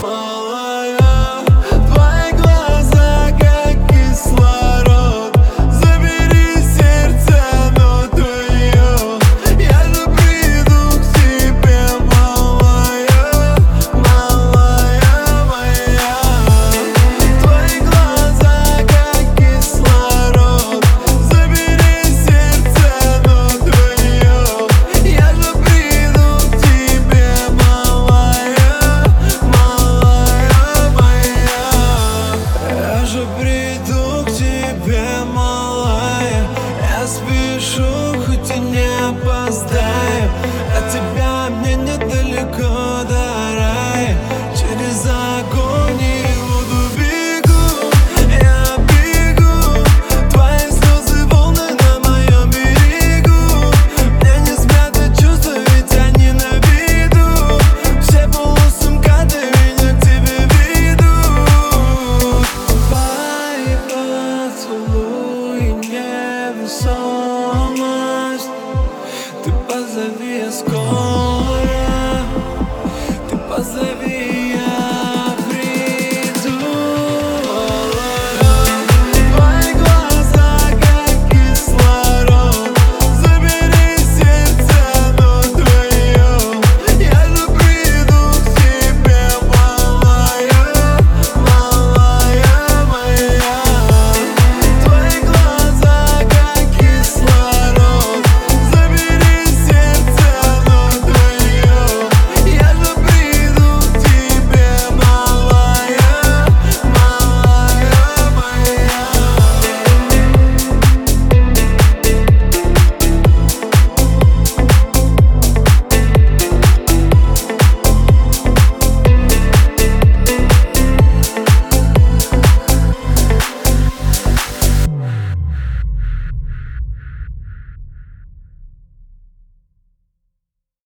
Oh someone